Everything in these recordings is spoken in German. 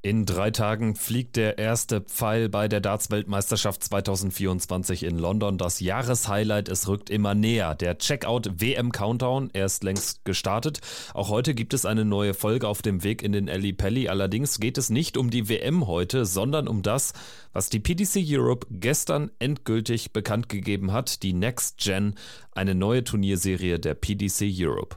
In drei Tagen fliegt der erste Pfeil bei der Darts-Weltmeisterschaft 2024 in London. Das Jahreshighlight, es rückt immer näher. Der Checkout-WM-Countdown, er ist längst gestartet. Auch heute gibt es eine neue Folge auf dem Weg in den Ali Pelli. Allerdings geht es nicht um die WM heute, sondern um das, was die PDC Europe gestern endgültig bekannt gegeben hat. Die Next Gen, eine neue Turnierserie der PDC Europe.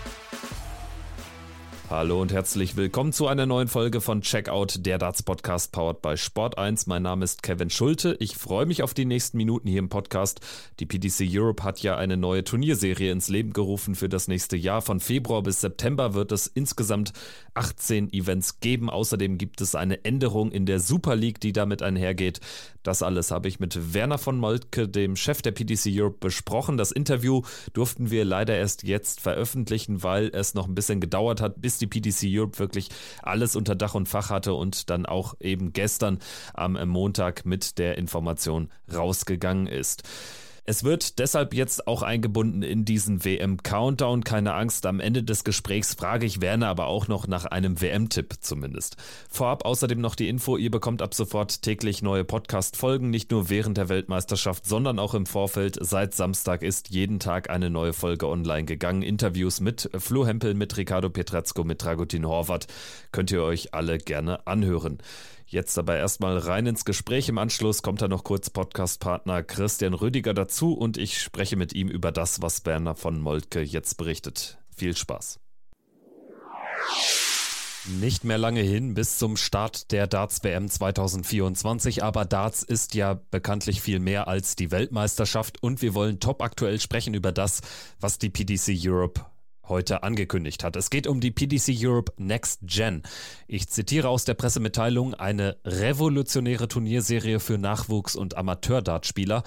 Hallo und herzlich willkommen zu einer neuen Folge von Checkout, der Darts Podcast powered by Sport 1. Mein Name ist Kevin Schulte. Ich freue mich auf die nächsten Minuten hier im Podcast. Die PDC Europe hat ja eine neue Turnierserie ins Leben gerufen für das nächste Jahr. Von Februar bis September wird es insgesamt 18 Events geben. Außerdem gibt es eine Änderung in der Super League, die damit einhergeht. Das alles habe ich mit Werner von Moltke, dem Chef der PDC Europe, besprochen. Das Interview durften wir leider erst jetzt veröffentlichen, weil es noch ein bisschen gedauert hat, bis die PDC Europe wirklich alles unter Dach und Fach hatte und dann auch eben gestern am Montag mit der Information rausgegangen ist. Es wird deshalb jetzt auch eingebunden in diesen WM-Countdown. Keine Angst, am Ende des Gesprächs frage ich Werner aber auch noch nach einem WM-Tipp zumindest. Vorab außerdem noch die Info, ihr bekommt ab sofort täglich neue Podcast-Folgen, nicht nur während der Weltmeisterschaft, sondern auch im Vorfeld. Seit Samstag ist jeden Tag eine neue Folge online gegangen. Interviews mit Flo Hempel, mit Ricardo Petrezko, mit Dragutin Horvath. Könnt ihr euch alle gerne anhören. Jetzt aber erstmal rein ins Gespräch. Im Anschluss kommt da noch kurz Podcastpartner Christian Rüdiger dazu und ich spreche mit ihm über das, was Berner von Moltke jetzt berichtet. Viel Spaß. Nicht mehr lange hin bis zum Start der Darts WM 2024, aber Darts ist ja bekanntlich viel mehr als die Weltmeisterschaft und wir wollen top aktuell sprechen über das, was die PDC Europe heute angekündigt hat. Es geht um die PDC Europe Next Gen. Ich zitiere aus der Pressemitteilung eine revolutionäre Turnierserie für Nachwuchs- und Amateur-Dartspieler.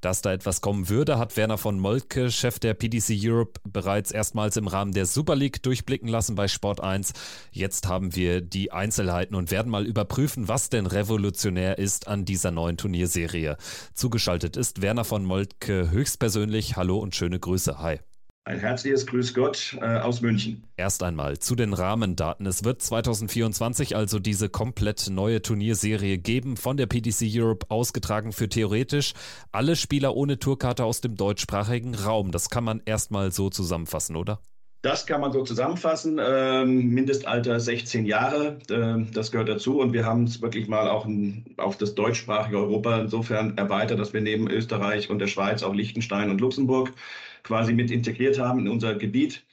Dass da etwas kommen würde, hat Werner von Moltke, Chef der PDC Europe, bereits erstmals im Rahmen der Super League durchblicken lassen bei Sport 1. Jetzt haben wir die Einzelheiten und werden mal überprüfen, was denn revolutionär ist an dieser neuen Turnierserie. Zugeschaltet ist Werner von Moltke höchstpersönlich. Hallo und schöne Grüße. Hi. Ein herzliches Grüß Gott äh, aus München. Erst einmal zu den Rahmendaten. Es wird 2024 also diese komplett neue Turnierserie geben, von der PDC Europe ausgetragen für theoretisch alle Spieler ohne Tourkarte aus dem deutschsprachigen Raum. Das kann man erstmal so zusammenfassen, oder? Das kann man so zusammenfassen. Ähm, Mindestalter 16 Jahre, äh, das gehört dazu. Und wir haben es wirklich mal auch in, auf das deutschsprachige Europa insofern erweitert, dass wir neben Österreich und der Schweiz auch Liechtenstein und Luxemburg quasi mit integriert haben in unser Gebiet.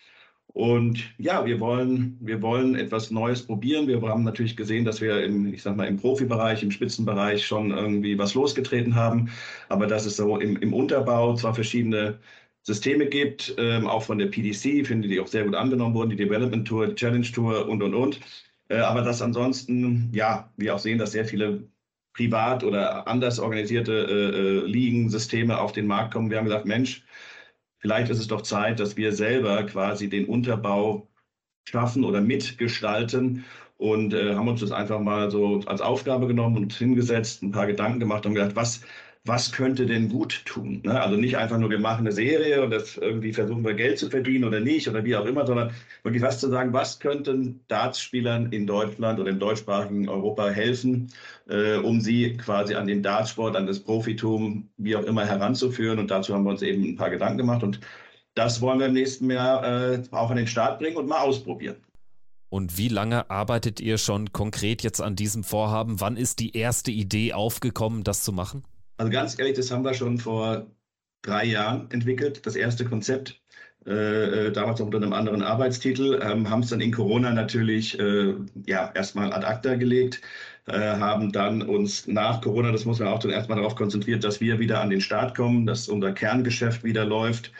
Und ja, wir wollen, wir wollen etwas Neues probieren. Wir haben natürlich gesehen, dass wir im, ich sag mal, im Profibereich, im Spitzenbereich schon irgendwie was losgetreten haben. Aber dass es so im, im Unterbau zwar verschiedene Systeme gibt, ähm, auch von der PDC, finde die auch sehr gut angenommen wurden, die Development Tour, die Challenge Tour und, und, und. Äh, aber dass ansonsten, ja, wir auch sehen, dass sehr viele privat oder anders organisierte äh, äh, Ligen, Systeme auf den Markt kommen. Wir haben gesagt, Mensch, vielleicht ist es doch Zeit, dass wir selber quasi den Unterbau schaffen oder mitgestalten und äh, haben uns das einfach mal so als Aufgabe genommen und hingesetzt, ein paar Gedanken gemacht und gedacht, was, was könnte denn gut tun? Ne? Also nicht einfach nur, wir machen eine Serie und das irgendwie versuchen wir Geld zu verdienen oder nicht oder wie auch immer, sondern wirklich was zu sagen, was könnten Dartspielern in Deutschland oder im deutschsprachigen Europa helfen, äh, um sie quasi an den Dartsport, an das Profitum, wie auch immer heranzuführen. Und dazu haben wir uns eben ein paar Gedanken gemacht und das wollen wir im nächsten Jahr äh, auch an den Start bringen und mal ausprobieren. Und wie lange arbeitet ihr schon konkret jetzt an diesem Vorhaben? Wann ist die erste Idee aufgekommen, das zu machen? Also ganz ehrlich, das haben wir schon vor drei Jahren entwickelt, das erste Konzept. Äh, äh damals unter einem anderen Arbeitstitel, ähm, haben es dann in Corona natürlich äh, ja, erstmal ad acta gelegt, äh, haben dann uns nach Corona, das muss man auch dann erstmal darauf konzentriert, dass wir wieder an den Start kommen, dass unser Kerngeschäft wieder läuft.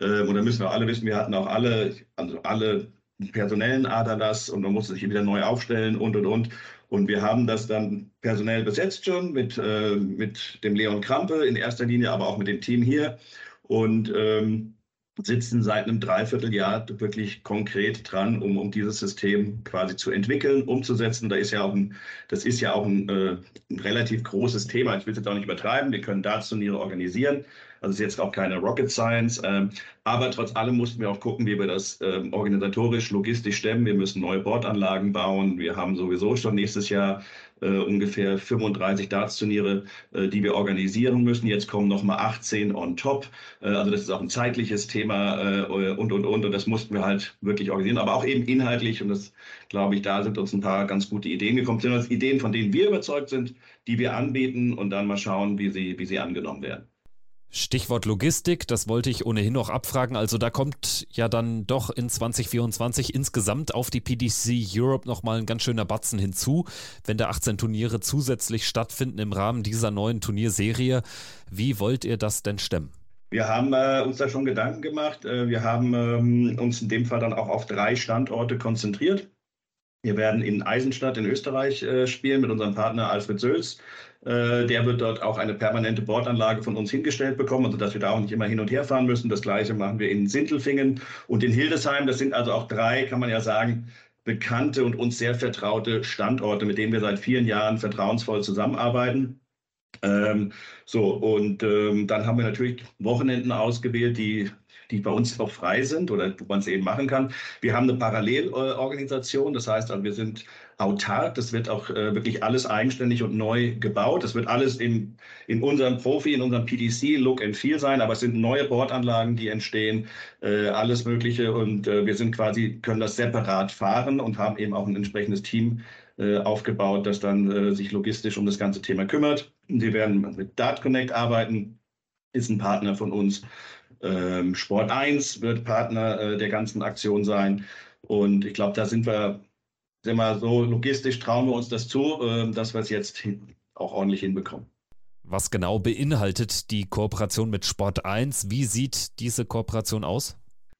Ähm, und da müssen wir alle wissen, wir hatten auch alle, also alle personellen Aderlass und man musste sich wieder neu aufstellen und und und. Und wir haben das dann personell besetzt schon mit, äh, mit dem Leon Krampe in erster Linie, aber auch mit dem Team hier. Und ähm, sitzen seit einem Dreivierteljahr wirklich konkret dran, um, um dieses System quasi zu entwickeln, umzusetzen. Da ist ja auch ein, das ist ja auch ein, äh, ein relativ großes Thema. Ich will es jetzt auch nicht übertreiben. Wir können Darts-Turniere organisieren. Also ist jetzt auch keine Rocket Science. Ähm, aber trotz allem mussten wir auch gucken, wie wir das ähm, organisatorisch, logistisch stemmen. Wir müssen neue Bordanlagen bauen. Wir haben sowieso schon nächstes Jahr äh, ungefähr 35 Darts-Turniere, äh, die wir organisieren müssen. Jetzt kommen noch mal 18 on top. Äh, also das ist auch ein zeitliches Thema äh, und, und, und. Und das mussten wir halt wirklich organisieren, aber auch eben inhaltlich. Und das, glaube ich, da sind uns ein paar ganz gute Ideen gekommen. Das sind Ideen, von denen wir überzeugt sind, die wir anbieten und dann mal schauen, wie sie, wie sie angenommen werden. Stichwort Logistik, das wollte ich ohnehin noch abfragen. Also da kommt ja dann doch in 2024 insgesamt auf die PDC Europe nochmal ein ganz schöner Batzen hinzu, wenn da 18 Turniere zusätzlich stattfinden im Rahmen dieser neuen Turnierserie. Wie wollt ihr das denn stemmen? Wir haben äh, uns da schon Gedanken gemacht. Äh, wir haben ähm, uns in dem Fall dann auch auf drei Standorte konzentriert. Wir werden in Eisenstadt in Österreich äh, spielen mit unserem Partner Alfred Sölz. Äh, der wird dort auch eine permanente Bordanlage von uns hingestellt bekommen, also dass wir da auch nicht immer hin und her fahren müssen. Das gleiche machen wir in Sintelfingen und in Hildesheim. Das sind also auch drei, kann man ja sagen, bekannte und uns sehr vertraute Standorte, mit denen wir seit vielen Jahren vertrauensvoll zusammenarbeiten. Ähm, so, und ähm, dann haben wir natürlich Wochenenden ausgewählt, die die bei uns auch frei sind oder wo man es eben machen kann. Wir haben eine Parallelorganisation, das heißt, also wir sind autark. Das wird auch äh, wirklich alles eigenständig und neu gebaut. Das wird alles im, in unserem Profi, in unserem PDC Look and Feel sein, aber es sind neue Bordanlagen, die entstehen, äh, alles Mögliche und äh, wir sind quasi, können das separat fahren und haben eben auch ein entsprechendes Team äh, aufgebaut, das dann äh, sich logistisch um das ganze Thema kümmert. Wir werden mit Dart Connect arbeiten, ist ein Partner von uns. Ähm, Sport 1 wird Partner äh, der ganzen Aktion sein. Und ich glaube, da sind wir, sind wir so logistisch, trauen wir uns das zu, äh, dass wir es jetzt auch ordentlich hinbekommen. Was genau beinhaltet die Kooperation mit Sport 1? Wie sieht diese Kooperation aus?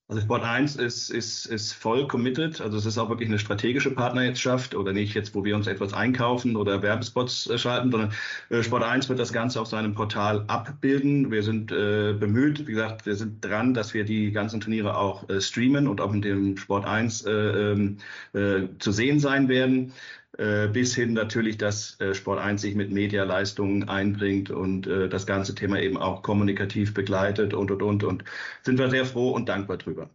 Also Sport 1 ist, ist, ist voll committed. Also es ist auch wirklich eine strategische Partnerschaft oder nicht jetzt, wo wir uns etwas einkaufen oder Werbespots äh, schalten, sondern äh, Sport 1 wird das Ganze auf seinem Portal abbilden. Wir sind äh, bemüht, wie gesagt, wir sind dran, dass wir die ganzen Turniere auch äh, streamen und auch in dem Sport 1 äh, ähm, äh, zu sehen sein werden. Äh, bis hin natürlich, dass äh, Sport 1 sich mit Medialeistungen einbringt und äh, das ganze Thema eben auch kommunikativ begleitet und, und, und. Und sind wir sehr froh und dankbar drüber.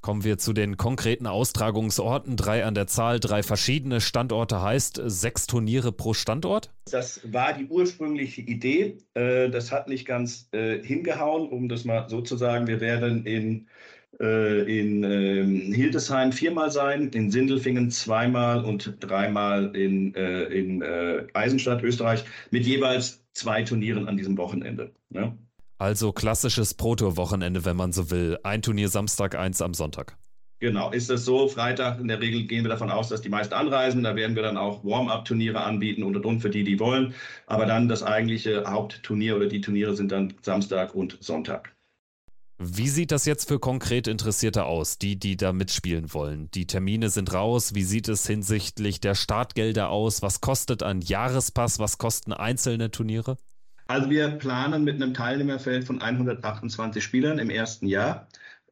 Kommen wir zu den konkreten Austragungsorten. Drei an der Zahl, drei verschiedene Standorte heißt sechs Turniere pro Standort? Das war die ursprüngliche Idee. Das hat nicht ganz hingehauen, um das mal so zu sagen. Wir werden in in Hildesheim viermal sein, in Sindelfingen zweimal und dreimal in, äh, in äh, Eisenstadt, Österreich, mit jeweils zwei Turnieren an diesem Wochenende. Ne? Also klassisches Proto-Wochenende, wenn man so will. Ein Turnier Samstag, eins am Sonntag. Genau, ist es so. Freitag in der Regel gehen wir davon aus, dass die meisten anreisen. Da werden wir dann auch Warm-up-Turniere anbieten und und und für die, die wollen. Aber dann das eigentliche Hauptturnier oder die Turniere sind dann Samstag und Sonntag. Wie sieht das jetzt für konkret Interessierte aus, die, die da mitspielen wollen? Die Termine sind raus. Wie sieht es hinsichtlich der Startgelder aus? Was kostet ein Jahrespass? Was kosten einzelne Turniere? Also wir planen mit einem Teilnehmerfeld von 128 Spielern im ersten Jahr.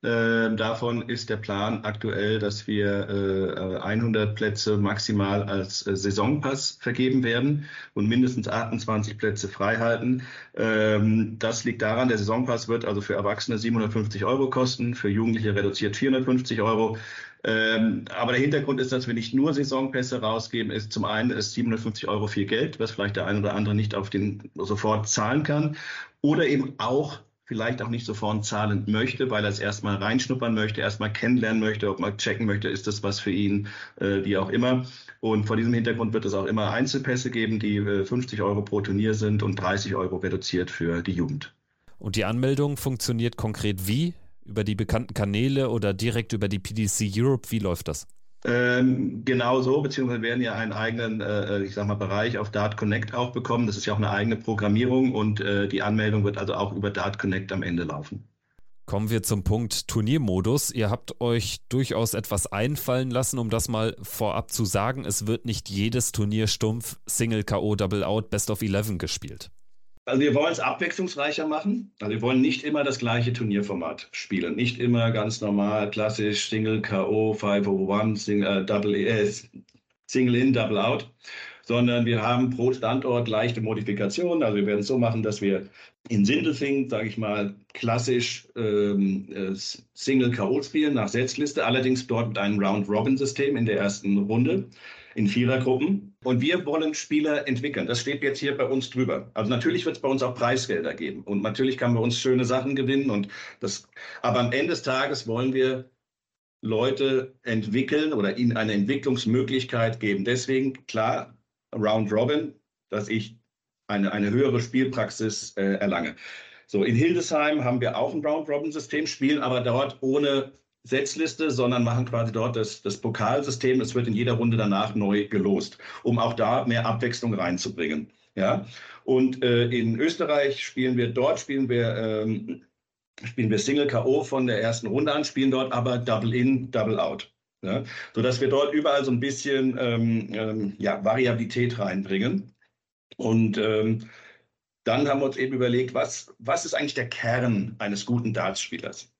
Äh, davon ist der Plan aktuell, dass wir äh, 100 Plätze maximal als äh, Saisonpass vergeben werden und mindestens 28 Plätze frei halten. Ähm, das liegt daran, der Saisonpass wird also für Erwachsene 750 Euro kosten, für Jugendliche reduziert 450 Euro. Ähm, aber der Hintergrund ist, dass wir nicht nur Saisonpässe rausgeben. Ist zum einen ist 750 Euro viel Geld, was vielleicht der eine oder andere nicht auf den sofort zahlen kann, oder eben auch vielleicht auch nicht sofort zahlen möchte, weil er es erstmal reinschnuppern möchte, erstmal kennenlernen möchte, ob man checken möchte, ist das was für ihn, äh, wie auch immer. Und vor diesem Hintergrund wird es auch immer Einzelpässe geben, die äh, 50 Euro pro Turnier sind und 30 Euro reduziert für die Jugend. Und die Anmeldung funktioniert konkret wie? Über die bekannten Kanäle oder direkt über die PDC Europe? Wie läuft das? Ähm, genau so, beziehungsweise werden ja einen eigenen, äh, ich sag mal, Bereich auf Dart Connect auch bekommen. Das ist ja auch eine eigene Programmierung und äh, die Anmeldung wird also auch über Dart Connect am Ende laufen. Kommen wir zum Punkt Turniermodus. Ihr habt euch durchaus etwas einfallen lassen, um das mal vorab zu sagen. Es wird nicht jedes Turnier stumpf Single KO Double Out Best of 11 gespielt. Also wir wollen es abwechslungsreicher machen. Also wir wollen nicht immer das gleiche Turnierformat spielen. Nicht immer ganz normal, klassisch Single KO, 501, Single, äh, Double, äh, Single in, Double out, sondern wir haben pro Standort leichte Modifikationen. Also wir werden es so machen, dass wir in Sindelfing, sage ich mal, klassisch ähm, äh, Single KO spielen nach Setzliste, allerdings dort mit einem Round-Robin-System in der ersten Runde in Vierergruppen. Und wir wollen Spieler entwickeln. Das steht jetzt hier bei uns drüber. Also natürlich wird es bei uns auch Preisgelder geben. Und natürlich kann bei uns schöne Sachen gewinnen. Und das, aber am Ende des Tages wollen wir Leute entwickeln oder ihnen eine Entwicklungsmöglichkeit geben. Deswegen, klar, Round Robin, dass ich eine, eine höhere Spielpraxis äh, erlange. So, in Hildesheim haben wir auch ein Round Robin System, spielen aber dort ohne Setzliste, sondern machen quasi dort das, das Pokalsystem. Es wird in jeder Runde danach neu gelost, um auch da mehr Abwechslung reinzubringen. Ja, und äh, in Österreich spielen wir dort spielen wir ähm, spielen wir Single KO von der ersten Runde an, spielen dort aber Double In, Double Out. Ja, sodass wir dort überall so ein bisschen ähm, ähm, ja, Variabilität reinbringen. Und ähm, dann haben wir uns eben überlegt, was, was ist eigentlich der Kern eines guten Dartspielers?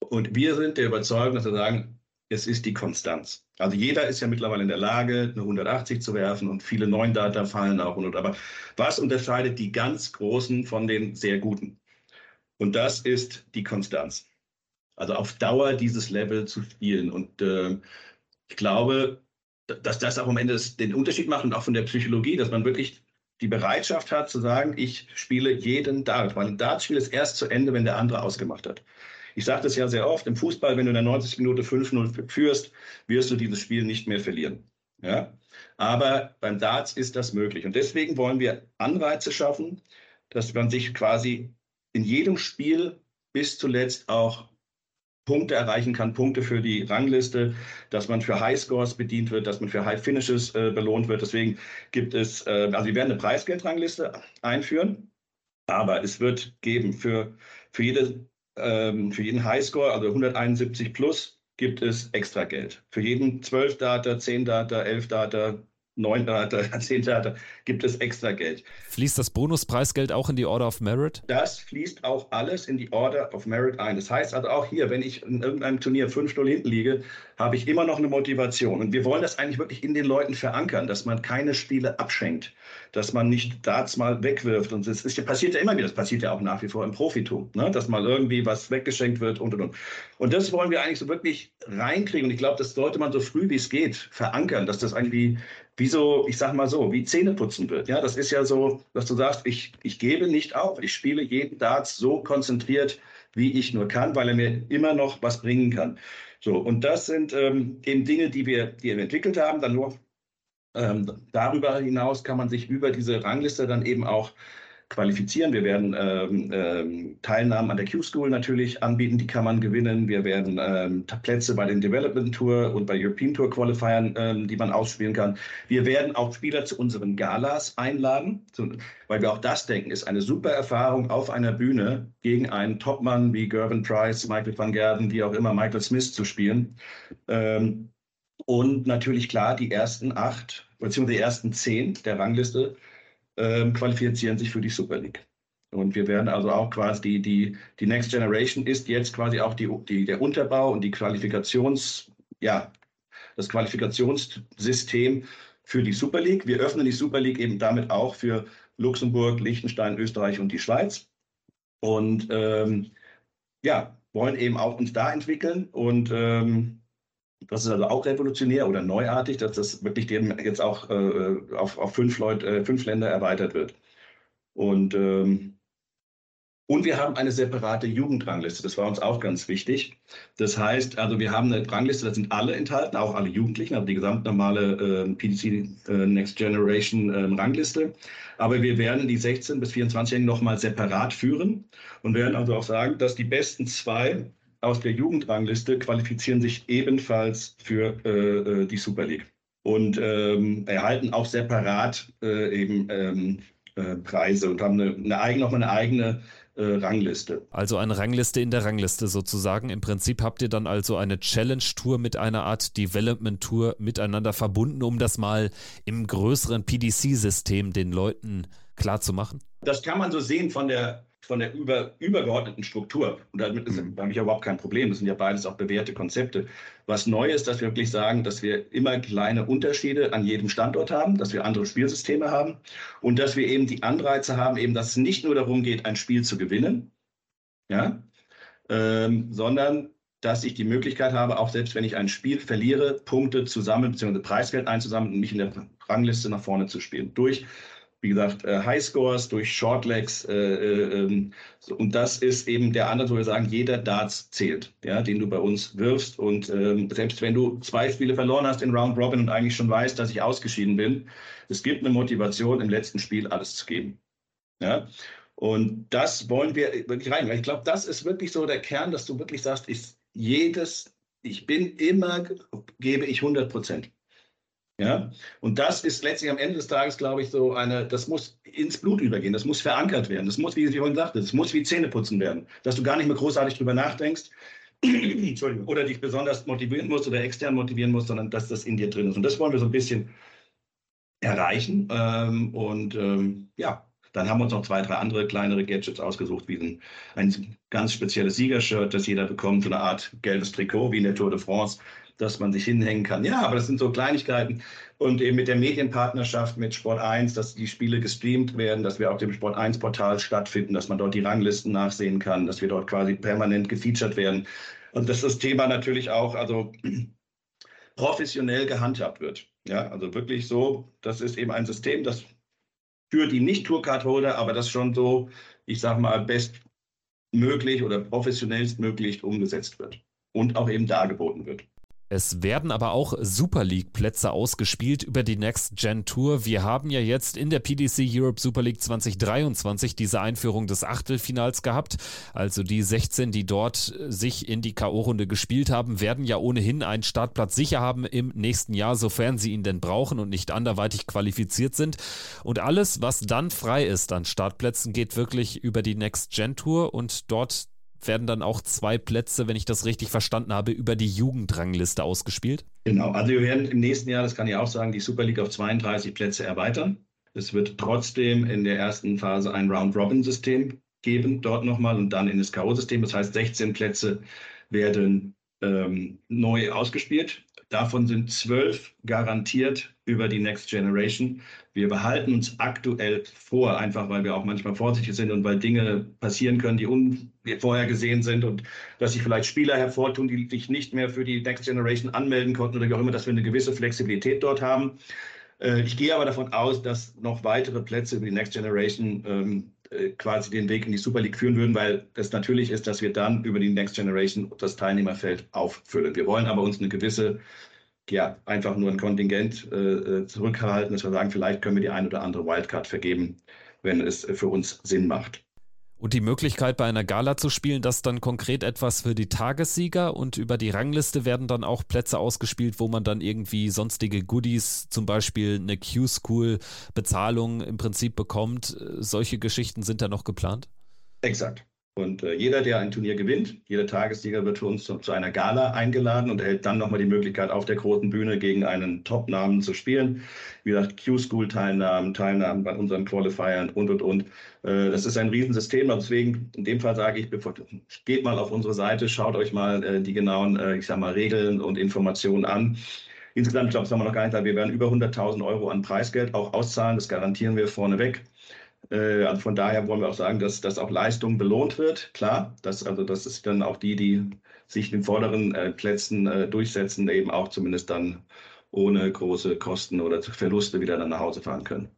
Und wir sind der Überzeugung, dass wir sagen, es ist die Konstanz. Also jeder ist ja mittlerweile in der Lage, eine 180 zu werfen und viele neuen Data fallen auch. Und, aber was unterscheidet die ganz Großen von den sehr Guten? Und das ist die Konstanz. Also auf Dauer dieses Level zu spielen. Und äh, ich glaube, dass das auch am Ende den Unterschied macht und auch von der Psychologie, dass man wirklich die Bereitschaft hat zu sagen, ich spiele jeden Dart. Weil ein Dartspiel ist erst zu Ende, wenn der andere ausgemacht hat. Ich sage das ja sehr oft, im Fußball, wenn du in der 90 Minute 5-0 führst, wirst du dieses Spiel nicht mehr verlieren. Ja? Aber beim Darts ist das möglich. Und deswegen wollen wir Anreize schaffen, dass man sich quasi in jedem Spiel bis zuletzt auch Punkte erreichen kann, Punkte für die Rangliste, dass man für Highscores bedient wird, dass man für High Finishes äh, belohnt wird. Deswegen gibt es, äh, also wir werden eine Preisgeldrangliste einführen, aber es wird geben für, für jede ähm, für jeden Highscore, also 171 plus, gibt es extra Geld. Für jeden 12 Data, 10 Data, 11 Data, 9 Data, 10 Data gibt es extra Geld. Fließt das Bonuspreisgeld auch in die Order of Merit? Das fließt auch alles in die Order of Merit ein. Das heißt also auch hier, wenn ich in irgendeinem Turnier 5-0 hinten liege, habe ich immer noch eine Motivation. Und wir wollen das eigentlich wirklich in den Leuten verankern, dass man keine Spiele abschenkt dass man nicht Darts mal wegwirft. Und es passiert ja immer wieder, das passiert ja auch nach wie vor im Profitum, ne? dass mal irgendwie was weggeschenkt wird und und und. Und das wollen wir eigentlich so wirklich reinkriegen. Und ich glaube, das sollte man so früh wie es geht verankern, dass das irgendwie wie so, ich sag mal so, wie Zähneputzen wird. Ja, das ist ja so, dass du sagst, ich, ich gebe nicht auf, ich spiele jeden Darts so konzentriert, wie ich nur kann, weil er mir immer noch was bringen kann. So, und das sind ähm, eben Dinge, die wir, die wir entwickelt haben, dann nur ähm, darüber hinaus kann man sich über diese Rangliste dann eben auch qualifizieren. Wir werden ähm, ähm, Teilnahmen an der Q-School natürlich anbieten, die kann man gewinnen. Wir werden ähm, Plätze bei den Development Tour und bei European Tour Qualifiern, ähm, die man ausspielen kann. Wir werden auch Spieler zu unseren Galas einladen, zu, weil wir auch das denken, ist eine super Erfahrung auf einer Bühne gegen einen Topmann wie Gervin Price, Michael van Gerden, wie auch immer, Michael Smith zu spielen. Ähm, und natürlich klar, die ersten acht, beziehungsweise die ersten zehn der Rangliste äh, qualifizieren sich für die Super League. Und wir werden also auch quasi die, die, die Next Generation ist jetzt quasi auch die, die, der Unterbau und die Qualifikations, ja, das Qualifikationssystem für die Super League. Wir öffnen die Super League eben damit auch für Luxemburg, Liechtenstein, Österreich und die Schweiz. Und ähm, ja, wollen eben auch uns da entwickeln und ähm, das ist also auch revolutionär oder neuartig, dass das wirklich dem jetzt auch äh, auf, auf fünf, Leute, äh, fünf Länder erweitert wird. Und, ähm, und wir haben eine separate Jugendrangliste. Das war uns auch ganz wichtig. Das heißt, also wir haben eine Rangliste, da sind alle enthalten, auch alle Jugendlichen, also die gesamtnormale äh, PDC Next Generation äh, Rangliste. Aber wir werden die 16- bis 24-Jährigen nochmal separat führen und werden also auch sagen, dass die besten zwei aus der Jugendrangliste qualifizieren sich ebenfalls für äh, äh, die Super League und ähm, erhalten auch separat äh, eben ähm, äh, Preise und haben eine, eine eigene, nochmal eine eigene äh, Rangliste. Also eine Rangliste in der Rangliste sozusagen. Im Prinzip habt ihr dann also eine Challenge-Tour mit einer Art Development-Tour miteinander verbunden, um das mal im größeren PDC-System den Leuten klar zu machen? Das kann man so sehen von der von der über, übergeordneten Struktur. Und damit ist, mhm. habe ich ja überhaupt kein Problem. Das sind ja beides auch bewährte Konzepte. Was neu ist, dass wir wirklich sagen, dass wir immer kleine Unterschiede an jedem Standort haben, dass wir andere Spielsysteme haben und dass wir eben die Anreize haben, eben, dass es nicht nur darum geht, ein Spiel zu gewinnen, ja, ähm, sondern dass ich die Möglichkeit habe, auch selbst wenn ich ein Spiel verliere, Punkte zusammen bzw. Preisgeld einzusammeln und mich in der Rangliste nach vorne zu spielen. Durch wie gesagt, äh, Highscores durch Shortlegs. Äh, äh, ähm, und das ist eben der andere, wo wir sagen, jeder Darts zählt, ja, den du bei uns wirfst. Und ähm, selbst wenn du zwei Spiele verloren hast in Round Robin und eigentlich schon weißt, dass ich ausgeschieden bin, es gibt eine Motivation, im letzten Spiel alles zu geben. Ja? Und das wollen wir wirklich rein. Ich glaube, das ist wirklich so der Kern, dass du wirklich sagst, ich, jedes, ich bin immer, gebe ich 100 Prozent. Ja, und das ist letztlich am Ende des Tages, glaube ich, so eine, das muss ins Blut übergehen, das muss verankert werden, das muss, wie ich vorhin sagte, das muss wie Zähneputzen werden, dass du gar nicht mehr großartig drüber nachdenkst, oder dich besonders motivieren musst oder extern motivieren musst, sondern dass das in dir drin ist. Und das wollen wir so ein bisschen erreichen. Ähm, und ähm, ja, dann haben wir uns noch zwei, drei andere kleinere Gadgets ausgesucht, wie ein, ein ganz spezielles Siegershirt, das jeder bekommt, so eine Art gelbes Trikot, wie in der Tour de France dass man sich hinhängen kann. Ja, aber das sind so Kleinigkeiten. Und eben mit der Medienpartnerschaft mit Sport 1, dass die Spiele gestreamt werden, dass wir auf dem Sport 1 Portal stattfinden, dass man dort die Ranglisten nachsehen kann, dass wir dort quasi permanent gefeatured werden. Und dass das Thema natürlich auch also professionell gehandhabt wird. Ja, also wirklich so, das ist eben ein System, das für die Nicht-Tourcard-Holder, aber das schon so, ich sag mal, bestmöglich oder professionellst möglich umgesetzt wird und auch eben dargeboten wird. Es werden aber auch Super League-Plätze ausgespielt über die Next Gen Tour. Wir haben ja jetzt in der PDC Europe Super League 2023 diese Einführung des Achtelfinals gehabt. Also die 16, die dort sich in die K.O.-Runde gespielt haben, werden ja ohnehin einen Startplatz sicher haben im nächsten Jahr, sofern sie ihn denn brauchen und nicht anderweitig qualifiziert sind. Und alles, was dann frei ist an Startplätzen, geht wirklich über die Next Gen Tour und dort werden dann auch zwei Plätze, wenn ich das richtig verstanden habe, über die Jugendrangliste ausgespielt? Genau, also wir werden im nächsten Jahr, das kann ich auch sagen, die Super League auf 32 Plätze erweitern. Es wird trotzdem in der ersten Phase ein Round-Robin-System geben, dort nochmal und dann in das K.O.-System. Das heißt, 16 Plätze werden ähm, neu ausgespielt. Davon sind zwölf garantiert über die Next Generation. Wir behalten uns aktuell vor, einfach weil wir auch manchmal vorsichtig sind und weil Dinge passieren können, die unvorhergesehen sind und dass sich vielleicht Spieler hervortun, die sich nicht mehr für die Next Generation anmelden konnten oder wie auch immer, dass wir eine gewisse Flexibilität dort haben. Äh, ich gehe aber davon aus, dass noch weitere Plätze über die Next Generation ähm, äh, quasi den Weg in die Super League führen würden, weil es natürlich ist, dass wir dann über die Next Generation das Teilnehmerfeld auffüllen. Wir wollen aber uns eine gewisse, ja, einfach nur ein Kontingent äh, äh, zurückhalten, dass wir sagen, vielleicht können wir die ein oder andere Wildcard vergeben, wenn es für uns Sinn macht. Und die Möglichkeit, bei einer Gala zu spielen, das dann konkret etwas für die Tagessieger und über die Rangliste werden dann auch Plätze ausgespielt, wo man dann irgendwie sonstige Goodies, zum Beispiel eine Q-School-Bezahlung im Prinzip bekommt. Solche Geschichten sind da noch geplant? Exakt. Und äh, jeder, der ein Turnier gewinnt, jeder Tagessieger wird für uns zu, zu einer Gala eingeladen und erhält dann nochmal die Möglichkeit, auf der großen Bühne gegen einen Top-Namen zu spielen. Wie gesagt, Q-School-Teilnahmen, Teilnahmen bei unseren Qualifiern und, und, und. Äh, das ist ein Riesensystem. Deswegen, in dem Fall sage ich, bevor, geht mal auf unsere Seite, schaut euch mal äh, die genauen, äh, ich sag mal, Regeln und Informationen an. Insgesamt, ich glaube, das haben wir noch gar nicht, wir werden über 100.000 Euro an Preisgeld auch auszahlen. Das garantieren wir vorneweg. Äh, also von daher wollen wir auch sagen, dass, dass auch Leistung belohnt wird. Klar, dass, also das ist dann auch die, die sich in den vorderen äh, Plätzen äh, durchsetzen, eben auch zumindest dann ohne große Kosten oder Verluste wieder dann nach Hause fahren können.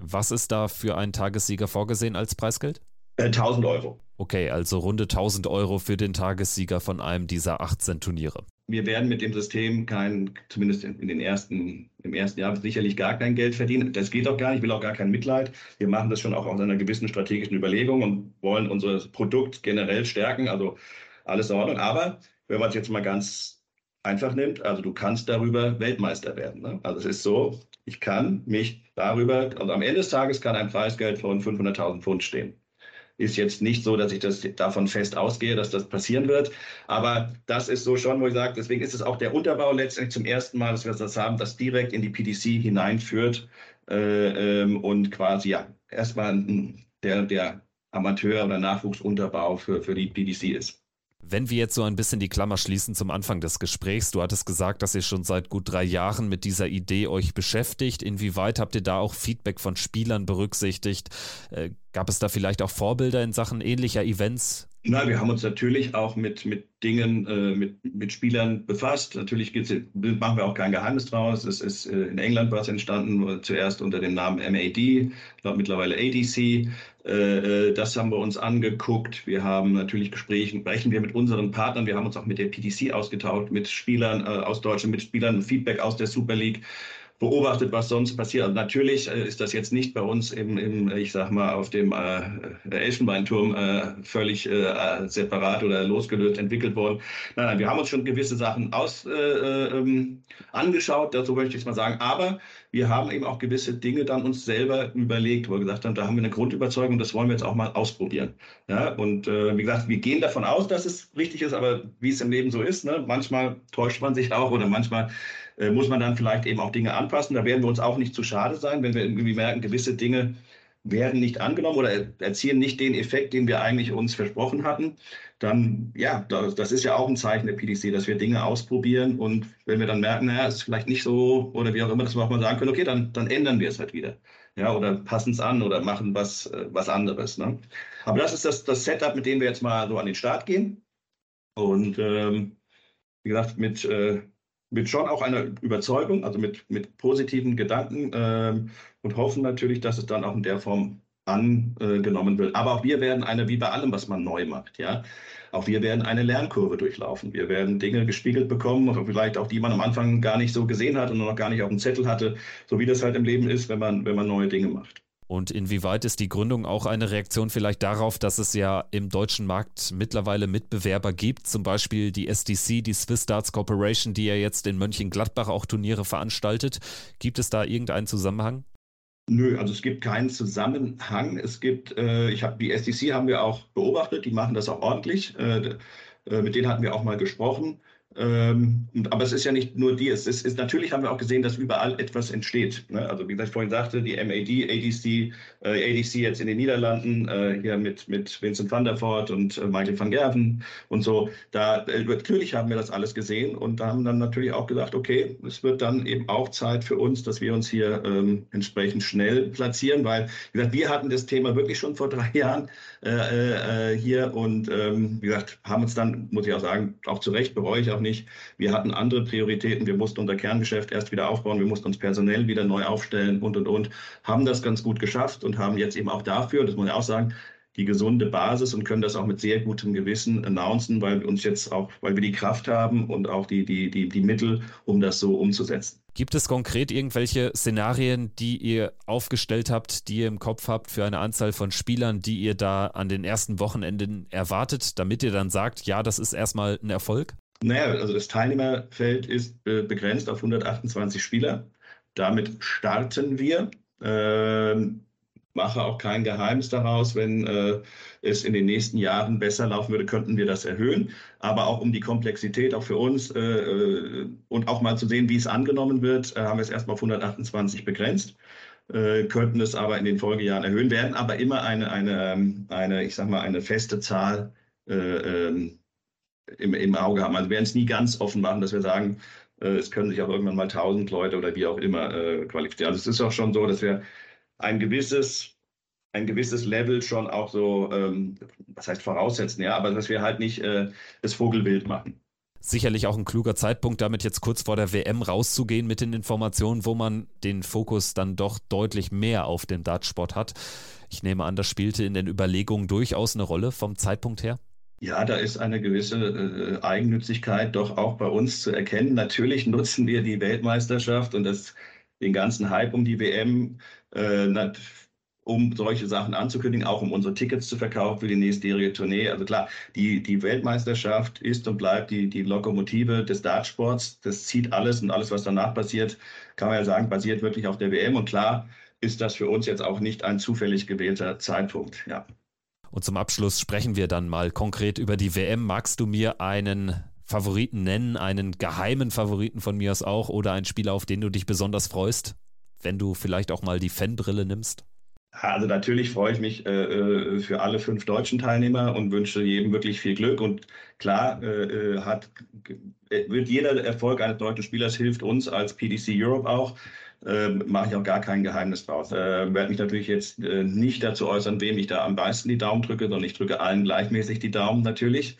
Was ist da für einen Tagessieger vorgesehen als Preisgeld? 1000 Euro. Okay, also runde 1000 Euro für den Tagessieger von einem dieser 18 Turniere wir werden mit dem System kein, zumindest in den ersten, im ersten Jahr sicherlich gar kein Geld verdienen. Das geht auch gar nicht, ich will auch gar kein Mitleid. Wir machen das schon auch aus einer gewissen strategischen Überlegung und wollen unser Produkt generell stärken. Also alles in Ordnung. Aber wenn man es jetzt mal ganz einfach nimmt, also du kannst darüber Weltmeister werden. Ne? Also es ist so, ich kann mich darüber, also am Ende des Tages kann ein Preisgeld von 500.000 Pfund stehen. Ist jetzt nicht so, dass ich das davon fest ausgehe, dass das passieren wird. Aber das ist so schon, wo ich sage, deswegen ist es auch der Unterbau letztendlich zum ersten Mal, dass wir das haben, das direkt in die PDC hineinführt äh, ähm, und quasi ja erstmal der, der Amateur- oder Nachwuchsunterbau für, für die PDC ist. Wenn wir jetzt so ein bisschen die Klammer schließen zum Anfang des Gesprächs, du hattest gesagt, dass ihr schon seit gut drei Jahren mit dieser Idee euch beschäftigt. Inwieweit habt ihr da auch Feedback von Spielern berücksichtigt? Äh, gab es da vielleicht auch Vorbilder in Sachen ähnlicher Events? Na, wir haben uns natürlich auch mit, mit Dingen, äh, mit, mit Spielern befasst. Natürlich gibt's, machen wir auch kein Geheimnis draus. Es ist äh, in England was entstanden, zuerst unter dem Namen MAD, ich glaube mittlerweile ADC. Äh, äh, das haben wir uns angeguckt. Wir haben natürlich Gespräche, sprechen wir mit unseren Partnern. Wir haben uns auch mit der PDC ausgetauscht, mit Spielern äh, aus Deutschland, mit Spielern, Feedback aus der Super League beobachtet, was sonst passiert. Also natürlich äh, ist das jetzt nicht bei uns im, im ich sag mal, auf dem äh, Elfenbeinturm äh, völlig äh, separat oder losgelöst entwickelt worden. Nein, nein, wir haben uns schon gewisse Sachen aus, äh, ähm, angeschaut, dazu möchte ich es mal sagen. Aber wir haben eben auch gewisse Dinge dann uns selber überlegt, wo wir gesagt haben, da haben wir eine Grundüberzeugung, das wollen wir jetzt auch mal ausprobieren. Ja, und äh, wie gesagt, wir gehen davon aus, dass es richtig ist, aber wie es im Leben so ist, ne, manchmal täuscht man sich auch oder manchmal äh, muss man dann vielleicht eben auch Dinge anpassen. Da werden wir uns auch nicht zu schade sein, wenn wir irgendwie merken, gewisse Dinge werden nicht angenommen oder erzielen nicht den Effekt, den wir eigentlich uns versprochen hatten, dann ja, das, ist ja auch ein Zeichen der PDC, dass wir Dinge ausprobieren und wenn wir dann merken, naja, es ist vielleicht nicht so oder wie auch immer, dass wir auch mal sagen können, okay, dann, dann ändern wir es halt wieder. Ja, oder passen es an oder machen was, äh, was anderes. Ne? Aber das ist das, das Setup, mit dem wir jetzt mal so an den Start gehen. Und ähm, wie gesagt, mit äh, mit schon auch einer Überzeugung, also mit, mit positiven Gedanken ähm, und hoffen natürlich, dass es dann auch in der Form angenommen wird. Aber auch wir werden eine, wie bei allem, was man neu macht, ja, auch wir werden eine Lernkurve durchlaufen. Wir werden Dinge gespiegelt bekommen, vielleicht auch die man am Anfang gar nicht so gesehen hat und noch gar nicht auf dem Zettel hatte, so wie das halt im Leben ist, wenn man, wenn man neue Dinge macht. Und inwieweit ist die Gründung auch eine Reaktion vielleicht darauf, dass es ja im deutschen Markt mittlerweile Mitbewerber gibt, zum Beispiel die SDC, die Swiss Darts Corporation, die ja jetzt in Mönchengladbach auch Turniere veranstaltet. Gibt es da irgendeinen Zusammenhang? Nö, also es gibt keinen Zusammenhang. Es gibt, äh, ich habe die SDC haben wir auch beobachtet, die machen das auch ordentlich. Äh, äh, mit denen hatten wir auch mal gesprochen. Ähm, aber es ist ja nicht nur die. Es ist, ist, natürlich haben wir auch gesehen, dass überall etwas entsteht. Ne? Also wie ich vorhin sagte, die MAD, ADC, äh, ADC jetzt in den Niederlanden, äh, hier mit, mit Vincent van der Voort und äh, Michael van Gerven und so. Da äh, natürlich haben wir das alles gesehen und da haben dann natürlich auch gesagt, okay, es wird dann eben auch Zeit für uns, dass wir uns hier ähm, entsprechend schnell platzieren, weil wie gesagt, wir hatten das Thema wirklich schon vor drei Jahren äh, äh, hier und ähm, wie gesagt, haben uns dann, muss ich auch sagen, auch zu Recht bereue ich auch nicht. Wir hatten andere Prioritäten. Wir mussten unser Kerngeschäft erst wieder aufbauen. Wir mussten uns personell wieder neu aufstellen und, und, und. Haben das ganz gut geschafft und haben jetzt eben auch dafür, das muss ich auch sagen, die gesunde Basis und können das auch mit sehr gutem Gewissen announcen, weil wir uns jetzt auch, weil wir die Kraft haben und auch die, die, die, die Mittel, um das so umzusetzen. Gibt es konkret irgendwelche Szenarien, die ihr aufgestellt habt, die ihr im Kopf habt für eine Anzahl von Spielern, die ihr da an den ersten Wochenenden erwartet, damit ihr dann sagt, ja, das ist erstmal ein Erfolg? Naja, also das Teilnehmerfeld ist äh, begrenzt auf 128 Spieler. Damit starten wir. Ähm, mache auch kein Geheimnis daraus. Wenn äh, es in den nächsten Jahren besser laufen würde, könnten wir das erhöhen. Aber auch um die Komplexität auch für uns äh, äh und auch mal zu sehen, wie es angenommen wird, äh, haben wir es erstmal auf 128 begrenzt. Äh, könnten es aber in den Folgejahren erhöhen, werden aber immer eine, eine, ähm, eine ich sag mal, eine feste Zahl ähm, im, im Auge haben. Also wir werden es nie ganz offen machen, dass wir sagen, äh, es können sich auch irgendwann mal 1000 Leute oder wie auch immer äh, qualifizieren. Also es ist auch schon so, dass wir ein gewisses, ein gewisses Level schon auch so, ähm, was heißt voraussetzen, ja, aber dass wir halt nicht äh, das Vogelwild machen. Sicherlich auch ein kluger Zeitpunkt, damit jetzt kurz vor der WM rauszugehen mit den Informationen, wo man den Fokus dann doch deutlich mehr auf den Dartsport hat. Ich nehme an, das spielte in den Überlegungen durchaus eine Rolle vom Zeitpunkt her. Ja, da ist eine gewisse äh, Eigennützigkeit doch auch bei uns zu erkennen. Natürlich nutzen wir die Weltmeisterschaft und das, den ganzen Hype um die WM, äh, um solche Sachen anzukündigen, auch um unsere Tickets zu verkaufen für die nächstjährige Tournee. Also klar, die, die Weltmeisterschaft ist und bleibt die, die Lokomotive des Dartsports. Das zieht alles und alles, was danach passiert, kann man ja sagen, basiert wirklich auf der WM. Und klar ist das für uns jetzt auch nicht ein zufällig gewählter Zeitpunkt. Ja. Und zum Abschluss sprechen wir dann mal konkret über die WM. Magst du mir einen Favoriten nennen, einen geheimen Favoriten von mir aus auch oder einen Spieler, auf den du dich besonders freust, wenn du vielleicht auch mal die Fanbrille nimmst? Also natürlich freue ich mich äh, äh, für alle fünf deutschen Teilnehmer und wünsche jedem wirklich viel Glück. Und klar äh, äh hat, wird jeder Erfolg eines deutschen Spielers hilft uns als PDC Europe auch. Äh, mache ich auch gar kein Geheimnis draus. Äh, werde mich natürlich jetzt äh, nicht dazu äußern, wem ich da am meisten die Daumen drücke, sondern ich drücke allen gleichmäßig die Daumen natürlich.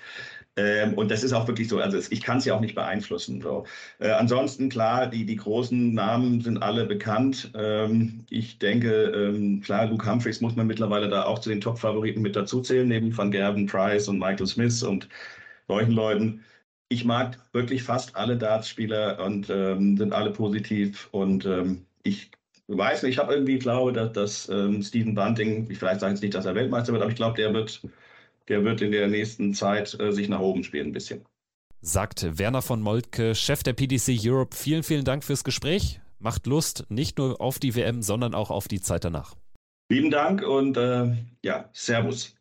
Ähm, und das ist auch wirklich so. Also ich kann es ja auch nicht beeinflussen. So. Äh, ansonsten klar, die, die großen Namen sind alle bekannt. Ähm, ich denke, ähm, klar, Luke Humphreys muss man mittlerweile da auch zu den Top-Favoriten mit dazuzählen, neben Van Gerben, Price und Michael Smith und solchen Leuten. Ich mag wirklich fast alle Dartspieler und ähm, sind alle positiv. Und ähm, ich weiß nicht, ich habe irgendwie glaube, dass, dass ähm, Stephen Bunting, ich vielleicht sage jetzt nicht, dass er Weltmeister wird, aber ich glaube, der wird der wird in der nächsten Zeit äh, sich nach oben spielen ein bisschen. Sagt Werner von Moltke, Chef der PDC Europe. Vielen, vielen Dank fürs Gespräch. Macht Lust nicht nur auf die WM, sondern auch auf die Zeit danach. Vielen Dank und äh, ja, Servus.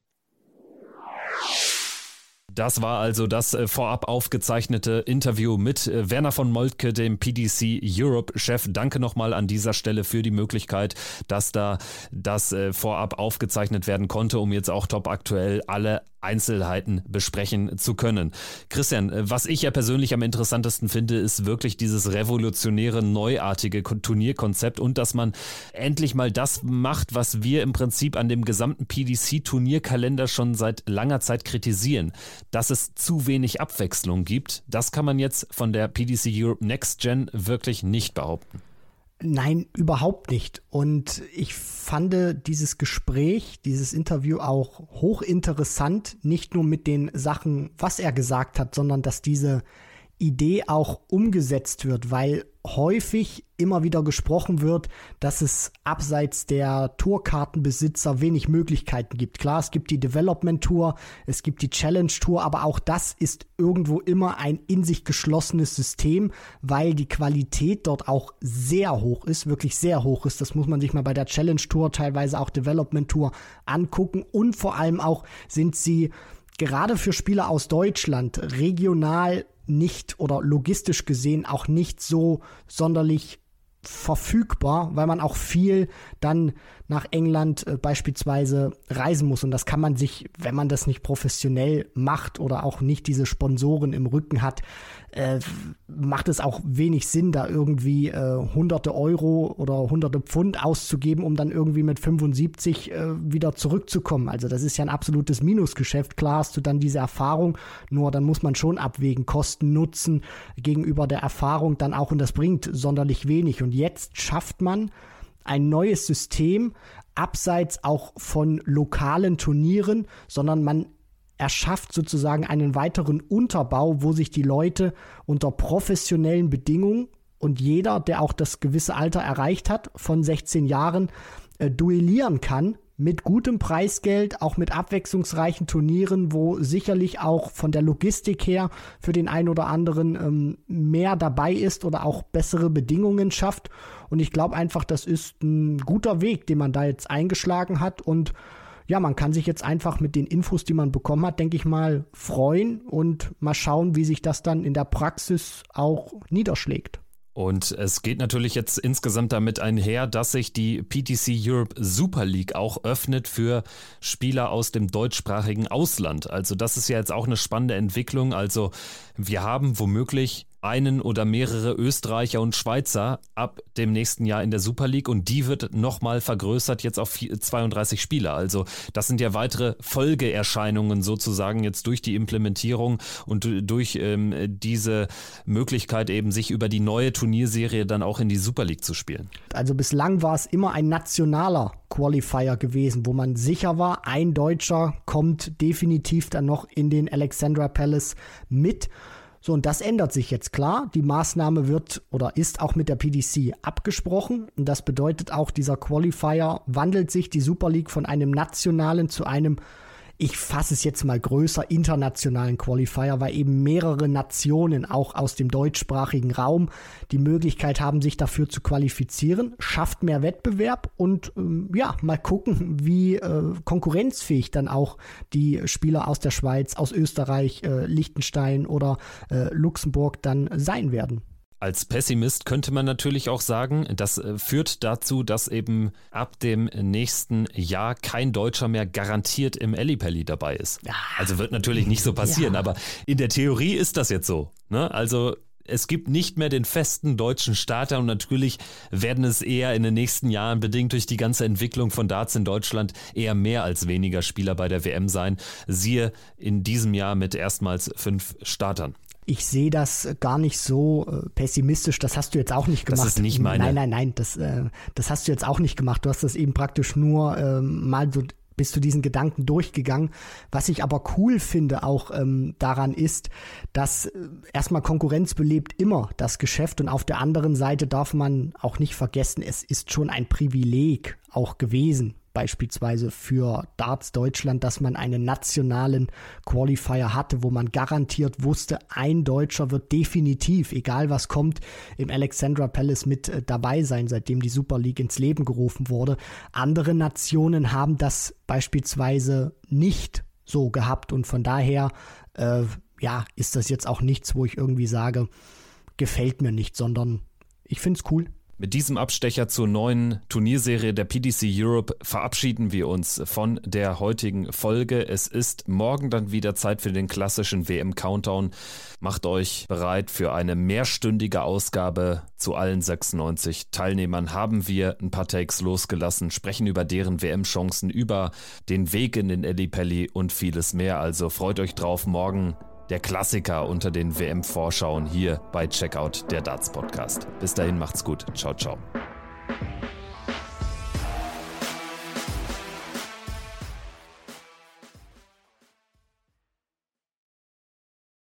Das war also das äh, vorab aufgezeichnete Interview mit äh, Werner von Moltke, dem PDC Europe-Chef. Danke nochmal an dieser Stelle für die Möglichkeit, dass da das äh, vorab aufgezeichnet werden konnte, um jetzt auch top aktuell alle Einzelheiten besprechen zu können. Christian, was ich ja persönlich am interessantesten finde, ist wirklich dieses revolutionäre, neuartige Turnierkonzept und dass man endlich mal das macht, was wir im Prinzip an dem gesamten PDC-Turnierkalender schon seit langer Zeit kritisieren, dass es zu wenig Abwechslung gibt. Das kann man jetzt von der PDC Europe Next Gen wirklich nicht behaupten. Nein, überhaupt nicht. Und ich fand dieses Gespräch, dieses Interview auch hochinteressant, nicht nur mit den Sachen, was er gesagt hat, sondern dass diese Idee auch umgesetzt wird, weil häufig immer wieder gesprochen wird, dass es abseits der Tourkartenbesitzer wenig Möglichkeiten gibt. Klar, es gibt die Development Tour, es gibt die Challenge Tour, aber auch das ist irgendwo immer ein in sich geschlossenes System, weil die Qualität dort auch sehr hoch ist, wirklich sehr hoch ist. Das muss man sich mal bei der Challenge Tour, teilweise auch Development Tour angucken und vor allem auch sind sie gerade für Spieler aus Deutschland regional nicht oder logistisch gesehen auch nicht so sonderlich verfügbar, weil man auch viel dann nach England äh, beispielsweise reisen muss. Und das kann man sich, wenn man das nicht professionell macht oder auch nicht diese Sponsoren im Rücken hat, äh, macht es auch wenig Sinn, da irgendwie äh, hunderte Euro oder hunderte Pfund auszugeben, um dann irgendwie mit 75 äh, wieder zurückzukommen. Also das ist ja ein absolutes Minusgeschäft. Klar hast du dann diese Erfahrung, nur dann muss man schon abwägen, Kosten, Nutzen gegenüber der Erfahrung dann auch und das bringt sonderlich wenig. Und jetzt schafft man ein neues System, abseits auch von lokalen Turnieren, sondern man erschafft sozusagen einen weiteren Unterbau, wo sich die Leute unter professionellen Bedingungen und jeder, der auch das gewisse Alter erreicht hat, von 16 Jahren, äh, duellieren kann mit gutem Preisgeld, auch mit abwechslungsreichen Turnieren, wo sicherlich auch von der Logistik her für den einen oder anderen ähm, mehr dabei ist oder auch bessere Bedingungen schafft. Und ich glaube einfach, das ist ein guter Weg, den man da jetzt eingeschlagen hat und ja, man kann sich jetzt einfach mit den Infos, die man bekommen hat, denke ich mal, freuen und mal schauen, wie sich das dann in der Praxis auch niederschlägt. Und es geht natürlich jetzt insgesamt damit einher, dass sich die PTC Europe Super League auch öffnet für Spieler aus dem deutschsprachigen Ausland. Also das ist ja jetzt auch eine spannende Entwicklung. Also wir haben womöglich einen oder mehrere Österreicher und Schweizer ab dem nächsten Jahr in der Super League und die wird nochmal vergrößert jetzt auf 32 Spieler. Also das sind ja weitere Folgeerscheinungen sozusagen jetzt durch die Implementierung und durch ähm, diese Möglichkeit eben sich über die neue Turnierserie dann auch in die Super League zu spielen. Also bislang war es immer ein nationaler Qualifier gewesen, wo man sicher war, ein Deutscher kommt definitiv dann noch in den Alexandra Palace mit. So, und das ändert sich jetzt klar. Die Maßnahme wird oder ist auch mit der PDC abgesprochen. Und das bedeutet auch, dieser Qualifier wandelt sich die Super League von einem nationalen zu einem ich fasse es jetzt mal größer, internationalen Qualifier, weil eben mehrere Nationen auch aus dem deutschsprachigen Raum die Möglichkeit haben, sich dafür zu qualifizieren, schafft mehr Wettbewerb und ähm, ja, mal gucken, wie äh, konkurrenzfähig dann auch die Spieler aus der Schweiz, aus Österreich, äh, Liechtenstein oder äh, Luxemburg dann sein werden. Als Pessimist könnte man natürlich auch sagen, das äh, führt dazu, dass eben ab dem nächsten Jahr kein Deutscher mehr garantiert im Ellipelli dabei ist. Also wird natürlich nicht so passieren, ja. aber in der Theorie ist das jetzt so. Ne? Also es gibt nicht mehr den festen deutschen Starter und natürlich werden es eher in den nächsten Jahren bedingt durch die ganze Entwicklung von Darts in Deutschland eher mehr als weniger Spieler bei der WM sein. Siehe in diesem Jahr mit erstmals fünf Startern ich sehe das gar nicht so äh, pessimistisch. Das hast du jetzt auch nicht gemacht. Das ist nicht meine. Nein, nein, nein. Das, äh, das hast du jetzt auch nicht gemacht. Du hast das eben praktisch nur ähm, mal so bist du diesen Gedanken durchgegangen. Was ich aber cool finde auch ähm, daran ist, dass äh, erstmal Konkurrenz belebt immer das Geschäft und auf der anderen Seite darf man auch nicht vergessen, es ist schon ein Privileg auch gewesen, beispielsweise für Darts Deutschland, dass man einen nationalen Qualifier hatte, wo man garantiert wusste, ein Deutscher wird definitiv, egal was kommt, im Alexandra Palace mit äh, dabei sein, seitdem die Super League ins Leben gerufen wurde. Andere Nationen haben das beispielsweise nicht so gehabt und von daher, äh, ja, ist das jetzt auch nichts, wo ich irgendwie sage, gefällt mir nicht, sondern ich finde es cool. Mit diesem Abstecher zur neuen Turnierserie der PDC Europe verabschieden wir uns von der heutigen Folge. Es ist morgen dann wieder Zeit für den klassischen WM-Countdown. Macht euch bereit für eine mehrstündige Ausgabe. Zu allen 96 Teilnehmern haben wir ein paar Takes losgelassen, sprechen über deren WM-Chancen, über den Weg in den Ellipelli und vieles mehr. Also freut euch drauf morgen der Klassiker unter den WM-Vorschauen hier bei Checkout der Darts Podcast. Bis dahin macht's gut. Ciao, ciao.